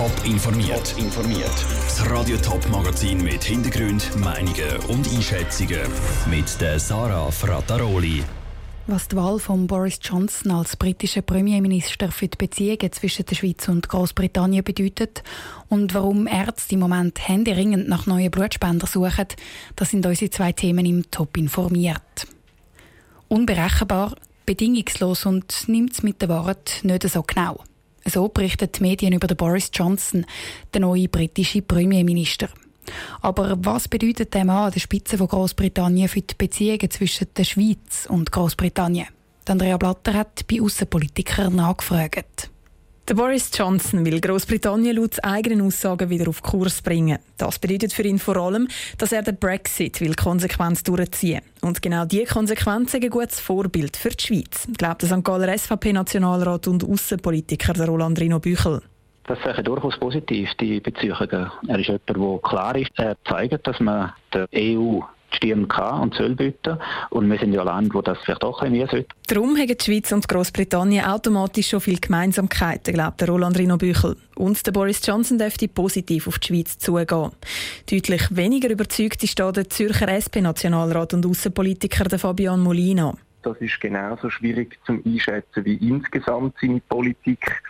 Top informiert. informiert. Das Radio Top Magazin mit Hintergrund, Meinungen und Einschätzungen mit der Sarah Frataroli. Was die Wahl von Boris Johnson als britischer Premierminister für die Beziehungen zwischen der Schweiz und Großbritannien bedeutet und warum Ärzte im Moment händeringend nach neuen Blutspendern suchen, das sind unsere zwei Themen im Top informiert. Unberechenbar, bedingungslos und nimmt es mit der Wahrheit nicht so genau. So berichten die Medien über Boris Johnson, den neuen britischen Premierminister. Aber was bedeutet der Mann an der Spitze von Großbritannien für die Beziehungen zwischen der Schweiz und Großbritannien? Andrea Blatter hat bei Außenpolitikern nachgefragt. Der Boris Johnson will Großbritannien laut eigenen Aussagen wieder auf Kurs bringen. Das bedeutet für ihn vor allem, dass er den Brexit will konsequent durchziehen Und genau diese Konsequenz ist ein gutes Vorbild für die Schweiz, glaubt der St. Galler SVP-Nationalrat und Außenpolitiker Roland Rino Büchel. Das ist durchaus positiv, die Beziehungen. Er ist jemand, der klar ist. Er zeigt, dass man der EU Stirn kann und soll bieten. Und wir sind ja ein Land, wo das vielleicht auch ein sollte. Darum haben die Schweiz und Großbritannien automatisch schon viele Gemeinsamkeiten, glaubt der Roland Rino Büchel. Und der Boris Johnson dürfte positiv auf die Schweiz zugehen. Deutlich weniger überzeugt ist da der Zürcher SP-Nationalrat und Außenpolitiker Fabian Molina. Das ist genauso schwierig zum Einschätzen wie insgesamt seine Politik.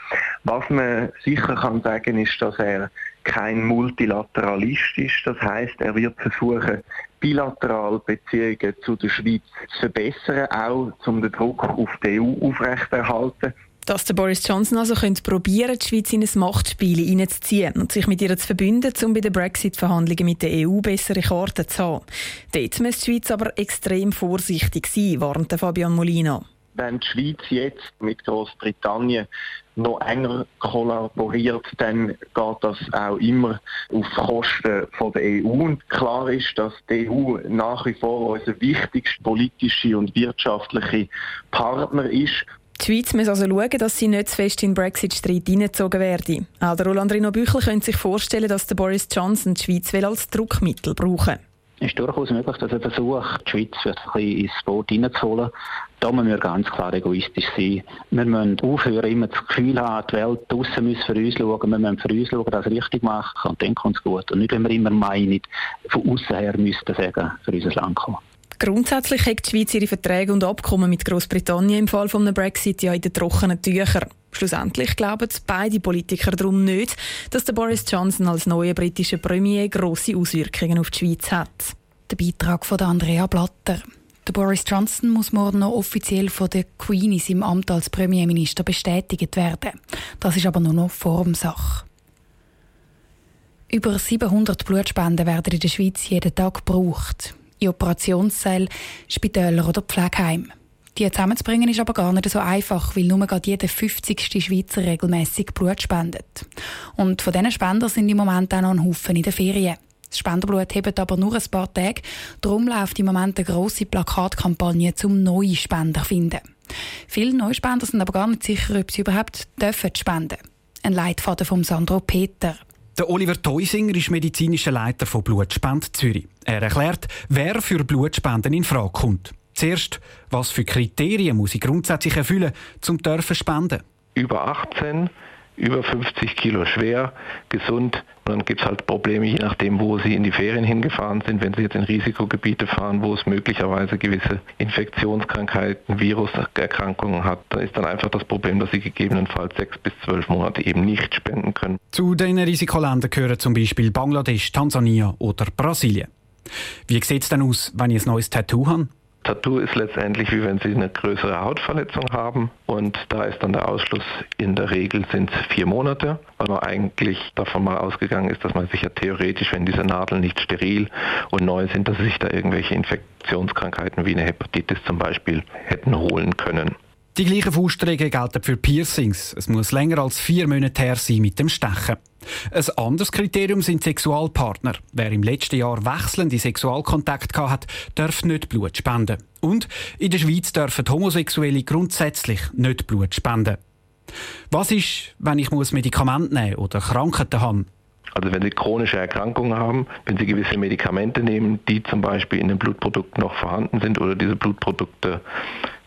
Was man sicher kann sagen, ist, dass er kein Multilateralist ist. Das heißt, er wird versuchen, bilateral Beziehungen zu der Schweiz zu verbessern, auch um den Druck auf die EU aufrechterhalten. Dass der Boris Johnson also könnte probieren, die Schweiz in ein Machtspiel hineinzuziehen und sich mit ihr zu verbünden, um bei den Brexit-Verhandlungen mit der EU bessere Karten zu haben. Dort muss die Schweiz aber extrem vorsichtig sein, warnt Fabian Molina. Wenn die Schweiz jetzt mit Großbritannien noch enger kollaboriert, dann geht das auch immer auf Kosten von der EU. Und klar ist, dass die EU nach wie vor unser wichtigster politischer und wirtschaftlicher Partner ist. Die Schweiz muss also schauen, dass sie nicht zu fest in den Brexit-Streit hineingezogen werde. Auch der Roland Rino Büchel könnte sich vorstellen, dass der Boris Johnson die Schweiz als Druckmittel brauchen will. Ist durchaus möglich, dass er versucht, die Schweiz ein bisschen ins Boot hineinzuholen. Da müssen wir ganz klar egoistisch sein. Wir müssen aufhören, immer das Gefühl haben, die Welt draussen muss für uns schauen. Wir müssen für uns schauen, dass es richtig machen und dann kommt es gut. Und nicht, wenn wir immer meinen, von außen her müssten sagen, für unser Land kommen. Grundsätzlich hat die Schweiz ihre Verträge und Abkommen mit Großbritannien im Fall von einem Brexit ja in den trockenen Tüchern. Schlussendlich glauben beide Politiker darum nicht, dass der Boris Johnson als neuer britischer Premier grosse Auswirkungen auf die Schweiz hat. Der Beitrag von Andrea Blatter. Der Boris Johnson muss morgen noch offiziell von der Queen in seinem Amt als Premierminister bestätigt werden. Das ist aber nur noch Formsache. Über 700 Blutspenden werden in der Schweiz jeden Tag gebraucht in Operationssälen, Spitälern oder Pflegeheimen. Die zusammenzubringen ist aber gar nicht so einfach, weil nur gerade jeder 50. Schweizer regelmäßig Blut spendet. Und von diesen Spendern sind im Moment auch noch ein Haufen in den Ferien. Das Spenderblut hebt aber nur ein paar Tage. Darum läuft im Moment eine grosse Plakatkampagne zum neue Spender finden. Viele Neuspender sind aber gar nicht sicher, ob sie überhaupt dürfen spenden. Ein Leitfaden von Sandro Peter. Der Oliver Teusinger ist medizinischer Leiter von Blutspend Zürich. Er erklärt, wer für Blutspenden in Frage kommt. Zuerst, was für Kriterien muss ich grundsätzlich erfüllen, um zu spenden? Über 18 über 50 Kilo schwer, gesund. Und dann gibt es halt Probleme, je nachdem, wo sie in die Ferien hingefahren sind. Wenn sie jetzt in Risikogebiete fahren, wo es möglicherweise gewisse Infektionskrankheiten, Viruserkrankungen hat, dann ist dann einfach das Problem, dass sie gegebenenfalls sechs bis zwölf Monate eben nicht spenden können. Zu den Risikoländern gehören zum Beispiel Bangladesch, Tansania oder Brasilien. Wie sieht es denn aus, wenn ich ein neues Tattoo habe? Tattoo ist letztendlich wie wenn Sie eine größere Hautverletzung haben. Und da ist dann der Ausschluss. In der Regel sind vier Monate, weil man eigentlich davon mal ausgegangen ist, dass man sich ja theoretisch, wenn diese Nadeln nicht steril und neu sind, dass sie sich da irgendwelche Infektionskrankheiten wie eine Hepatitis zum Beispiel hätten holen können. Die gleichen Faustregeln gelten für Piercings. Es muss länger als vier Monate her sein mit dem Stechen. Ein anderes Kriterium sind Sexualpartner. Wer im letzten Jahr wechselnde Sexualkontakt hat, darf nicht Blut spenden. Und in der Schweiz dürfen Homosexuelle grundsätzlich nicht Blut spenden. Was ist, wenn ich Medikamente nehmen oder Krankheiten habe? Also wenn Sie chronische Erkrankungen haben, wenn Sie gewisse Medikamente nehmen, die zum Beispiel in den Blutprodukten noch vorhanden sind oder diese Blutprodukte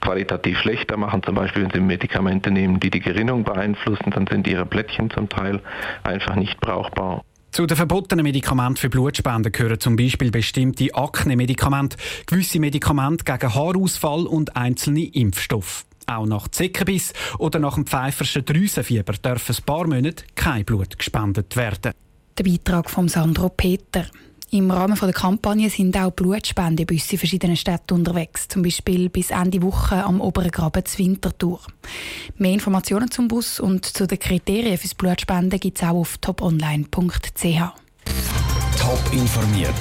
qualitativ schlechter machen, zum Beispiel wenn Sie Medikamente nehmen, die die Gerinnung beeinflussen, dann sind Ihre Plättchen zum Teil einfach nicht brauchbar. Zu den verbotenen Medikamenten für Blutspenden gehören zum Beispiel bestimmte Akne-Medikamente, gewisse Medikamente gegen Haarausfall und einzelne Impfstoffe. Auch nach Zeckenbiss oder nach dem pfeiferschen Drüsenfieber dürfen ein paar Monate kein Blut gespendet werden. Der Beitrag von Sandro Peter. Im Rahmen der Kampagne sind auch Blutspendebusse in verschiedenen Städten unterwegs, zum Beispiel bis Ende Woche am Oberen Graben zur Winterthur. Mehr Informationen zum Bus und zu den Kriterien fürs Blutspenden gibt es auch auf toponline.ch. Top informiert,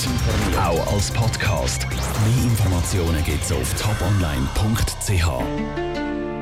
auch als Podcast. Mehr Informationen gibt es auf toponline.ch.